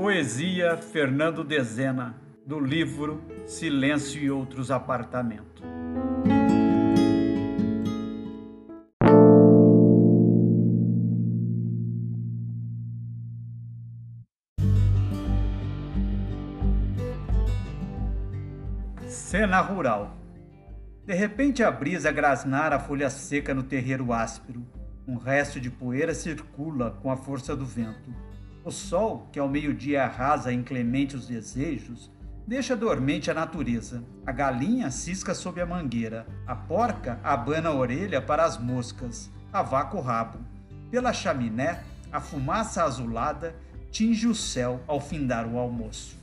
Poesia Fernando Dezena, do livro Silêncio e Outros Apartamentos. Cena rural. De repente a brisa grasnar a folha seca no terreiro áspero. Um resto de poeira circula com a força do vento. O sol, que ao meio-dia arrasa inclemente os desejos, deixa dormente a natureza. A galinha cisca sob a mangueira. A porca abana a orelha para as moscas. A vaca o rabo. Pela chaminé, a fumaça azulada tinge o céu ao findar o almoço.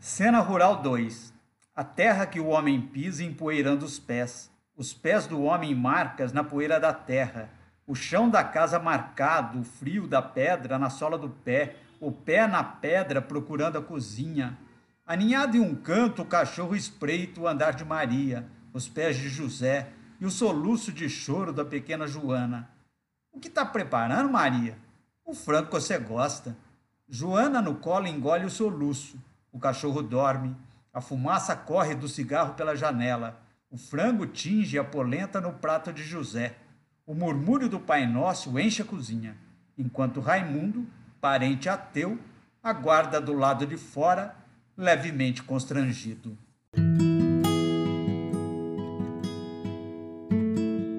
Cena Rural 2 A terra que o homem pisa empoeirando os pés. Os pés do homem marcas na poeira da terra. O chão da casa marcado, o frio da pedra na sola do pé. O pé na pedra procurando a cozinha. Aninhado em um canto, o cachorro espreita o andar de Maria, os pés de José e o soluço de choro da pequena Joana. O que está preparando, Maria? O frango você gosta. Joana no colo engole o soluço. O cachorro dorme. A fumaça corre do cigarro pela janela. O frango tinge a polenta no prato de José. O murmúrio do Pai Nosso enche a cozinha, enquanto Raimundo, parente ateu, aguarda do lado de fora, levemente constrangido.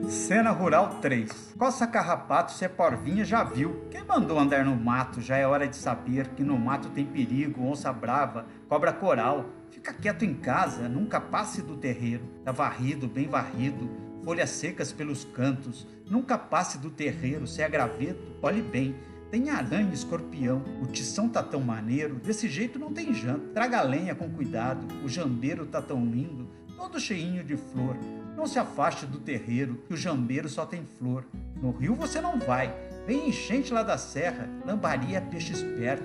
Cena Rural 3. Coça carrapato, se é porvinha, já viu. Quem mandou andar no mato? Já é hora de saber que no mato tem perigo, onça brava, cobra coral. Fica quieto em casa, nunca passe do terreiro. Tá varrido, bem varrido, folhas secas pelos cantos. Nunca passe do terreiro, se é graveto, olhe bem. Tem aranha escorpião, o tição tá tão maneiro, desse jeito não tem janta. Traga lenha com cuidado, o jambeiro tá tão lindo, todo cheinho de flor. Não se afaste do terreiro, que o jambeiro só tem flor. No rio você não vai, vem enchente lá da serra, lambaria é peixe esperto,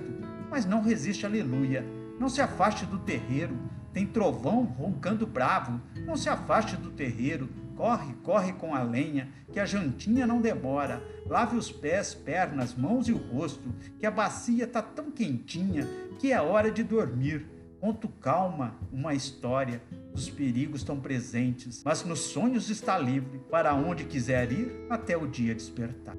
mas não resiste, aleluia. Não se afaste do terreiro, tem trovão roncando bravo. Não se afaste do terreiro, corre, corre com a lenha, que a jantinha não demora. Lave os pés, pernas, mãos e o rosto, que a bacia tá tão quentinha que é hora de dormir. Conto calma uma história, os perigos estão presentes, mas nos sonhos está livre para onde quiser ir até o dia despertar.